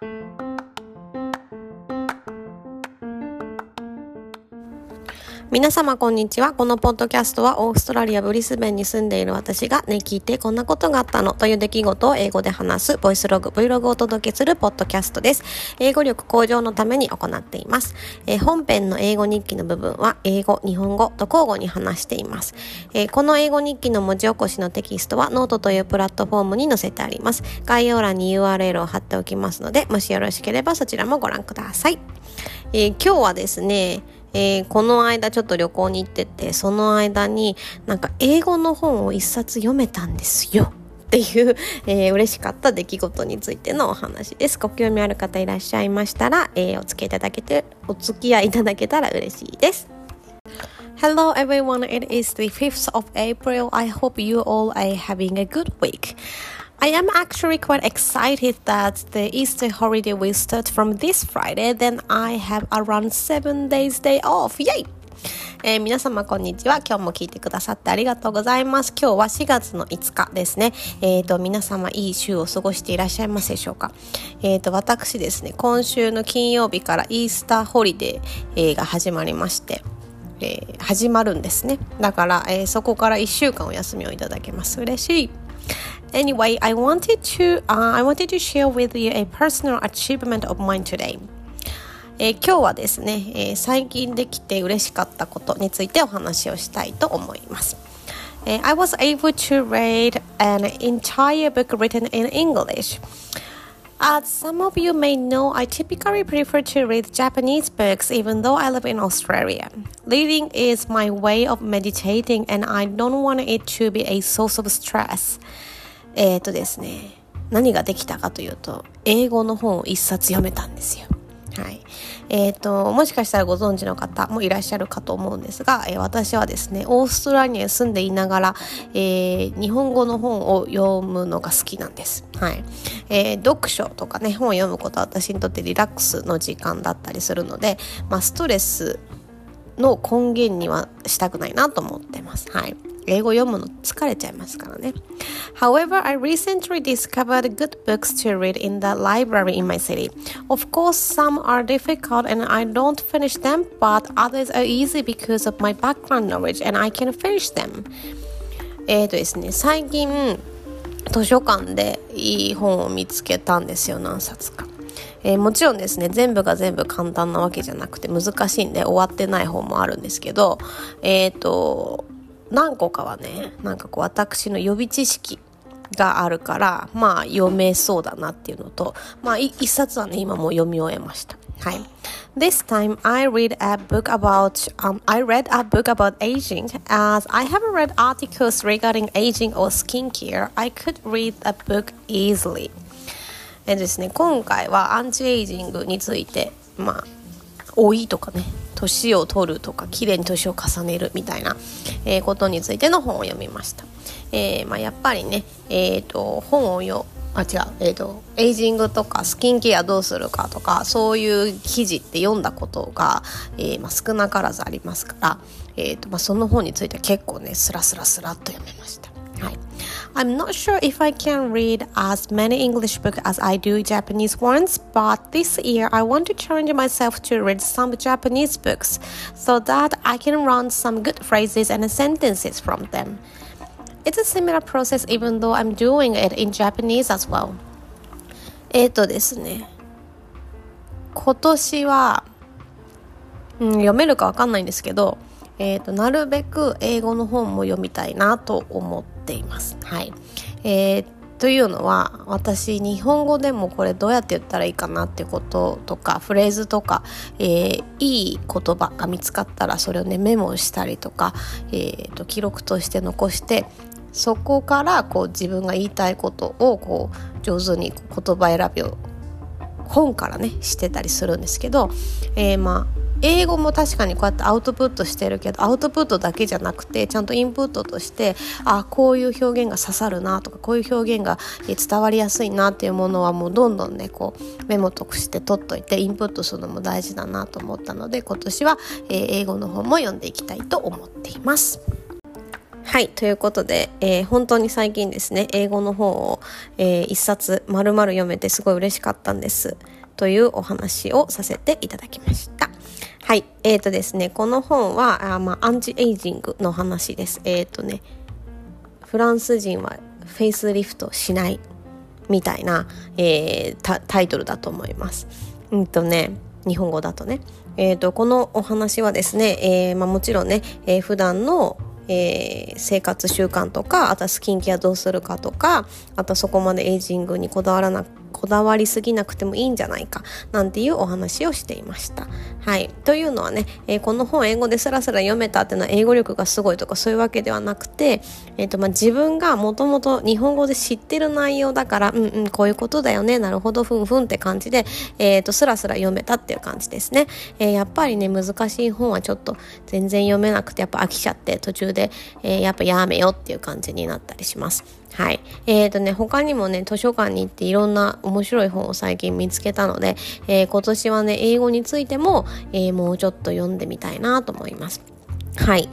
Thank you. 皆様こんにちは。このポッドキャストはオーストラリアブリスベンに住んでいる私がね、聞いてこんなことがあったのという出来事を英語で話す voice log、Vlog をお届けするポッドキャストです。英語力向上のために行っています。えー、本編の英語日記の部分は英語、日本語と交互に話しています。えー、この英語日記の文字起こしのテキストはノートというプラットフォームに載せてあります。概要欄に URL を貼っておきますので、もしよろしければそちらもご覧ください。えー、今日はですね、えー、この間ちょっと旅行に行ってて、その間になんか英語の本を一冊読めたんですよ。っていう、えー、嬉しかった出来事についてのお話です。ご興味ある方いらっしゃいましたら、えー、お付き合いいただけて、お付き合いいただけたら嬉しいです。Hello everyone, it is the 5th of April. I hope you all are having a good week. I am actually quite excited that the Easter holiday will start from this Friday. Then I have around seven days day off. Yay! えー、皆様こんにちは。今日も聞いてくださってありがとうございます。今日は4月の5日ですね。えっ、ー、と、皆様いい週を過ごしていらっしゃいますでしょうか。えっ、ー、と、私ですね、今週の金曜日からイースターホリデー、が始まりまして、え、始まるんですね。だから、え、そこから1週間お休みをいただけます。嬉しい。Anyway, I wanted to uh, I wanted to share with you a personal achievement of mine today. えー、今日はですね、えー、最近できて嬉しかったことについてお話をしたいと思います。えー、I was able to read an entire book written in English. As some of you may know, I typically prefer to read Japanese books even though I live in Australia. Reading is my way of meditating and I don't want it to be a source of stress. えっ、ー、とですね、何ができたかというと、英語の本を一冊読めたんですよ。はい。えっ、ー、と、もしかしたらご存知の方もいらっしゃるかと思うんですが、えー、私はですね、オーストラリアに住んでいながら、えー、日本語の本を読むのが好きなんです。はい。え読書とかね、本を読むことは私にとってリラックスの時間だったりするので、まあ、ストレスの根源にはしたくないなと思ってます。はい。英語読むの疲れちゃいますからね。However, I recently discovered good books to read in the library in my city. Of course, some are difficult and I don't finish them, but others are easy because of my background knowledge and I can finish them. えっとですね、最近図書館でいい本を見つけたんですよ、何冊か。えー、もちろんですね全部が全部簡単なわけじゃなくて難しいんで終わってない本もあるんですけどえっ、ー、と何個かはねなんかこう私の予備知識があるからまあ読めそうだなっていうのとまあ一冊はね今もう読み終えましたはい This time I read a book about um, I read a book about aging as I haven't read articles regarding aging or skincare I could read a book easily えですね今回はアンチエイジングについてまあ老いとかね年を取るとか綺麗に年を重ねるみたいな、えー、ことについての本を読みました、えーまあ、やっぱりね、えーと、本を読あ違う、えーと、エイジングとかスキンケアどうするかとかそういう記事って読んだことが、えーまあ、少なからずありますから、えーとまあ、その本については結構ねスラスラスラっと読めました。はい I'm not sure if I can read as many English books as I do Japanese ones, but this year I want to challenge myself to read some Japanese books so that I can learn some good phrases and sentences from them. It's a similar process even though I'm doing it in Japanese as well. えっとですね。今年は、うん、読めるかわかんないんですけど、 えーと、なるべく英語の本も読みたいなと思っています。はい、えー、というのは私日本語でもこれどうやって言ったらいいかなってこととかフレーズとか、えー、いい言葉が見つかったらそれをねメモしたりとか、えーと記録として残してそこからこう自分が言いたいことをこう上手に言葉選びを本からねしてたりするんですけど、えー、まあ英語も確かにこうやってアウトプットしてるけどアウトプットだけじゃなくてちゃんとインプットとしてあこういう表現が刺さるなとかこういう表現が伝わりやすいなっていうものはもうどんどんねこうメモとして取っといてインプットするのも大事だなと思ったので今年は、え、英語の方も読んでいきたいと思っています。はい。ということで、えー、本当に最近ですね、英語の本を、えー、一冊丸々読めてすごい嬉しかったんです。というお話をさせていただきました。はい。え、ー、とですね、この本は、あまあ、アンチエイジングの話です。えっ、ー、とね、フランス人はフェイスリフトしないみたいな、えー、タイトルだと思います。うんとね、日本語だとね。えっ、ー、と、このお話はですね、えーまあ、もちろんね、えー、普段のえー、生活習慣とかあとはスキンケアどうするかとかあとそこまでエイジングにこだわらなこだわりすぎなくてもいいんじゃないかなんていうお話をしていました。はい。というのはね、えー、この本英語でスラスラ読めたっていうのは英語力がすごいとかそういうわけではなくて、えーとまあ、自分がもともと日本語で知ってる内容だからうんうんこういうことだよねなるほどふんふんって感じで、えーと、スラスラ読めたっていう感じですね。えー、やっぱりね難しい本はちょっと全然読めなくてやっぱ飽きちゃって途中で、でえー、やっぱやめようっていう感じになったりします。はい。えーとね、他にもね、図書館に行っていろんな面白い本を最近見つけたので、えー、今年はね、英語についても、えー、もうちょっと読んでみたいなと思います。はい。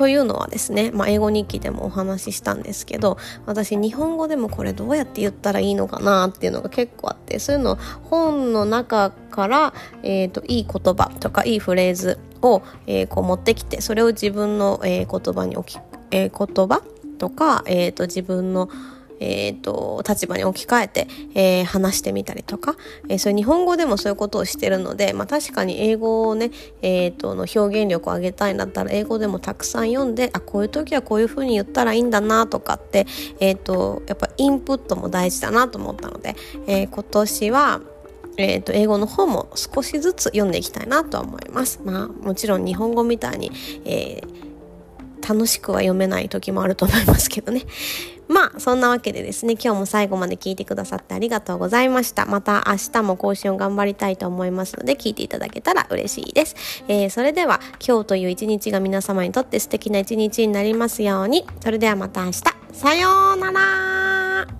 というのはですね、まあ、英語日記でもお話ししたんですけど私日本語でもこれどうやって言ったらいいのかなっていうのが結構あってそういうの本の中から、えーと、いい言葉とかいいフレーズを、えー、こう持ってきてそれを自分の、えー、言葉に置き、えー、言葉とか、えーと、自分のえーと、立場に置き換えて、えー、話してみたりとか、えー、それ日本語でもそういうことをしてるので、まあ、確かに英語をね、えーと、の表現力を上げたいんだったら英語でもたくさん読んであこういう時はこういうふうに言ったらいいんだなとかって、えー、とやっぱインプットも大事だなと思ったので、えー、今年はえーと、英語の方も少しずつ読んでいきたいなとは思います。まあもちろん日本語みたいに、えー楽しくは読めない時もあると思いますけどね。まあ、そんなわけでですね、今日も最後まで聞いてくださってありがとうございました。また明日も更新を頑張りたいと思いますので、聞いていただけたら嬉しいです。えー、それでは、今日という一日が皆様にとって素敵な一日になりますように。それではまた明日。さようなら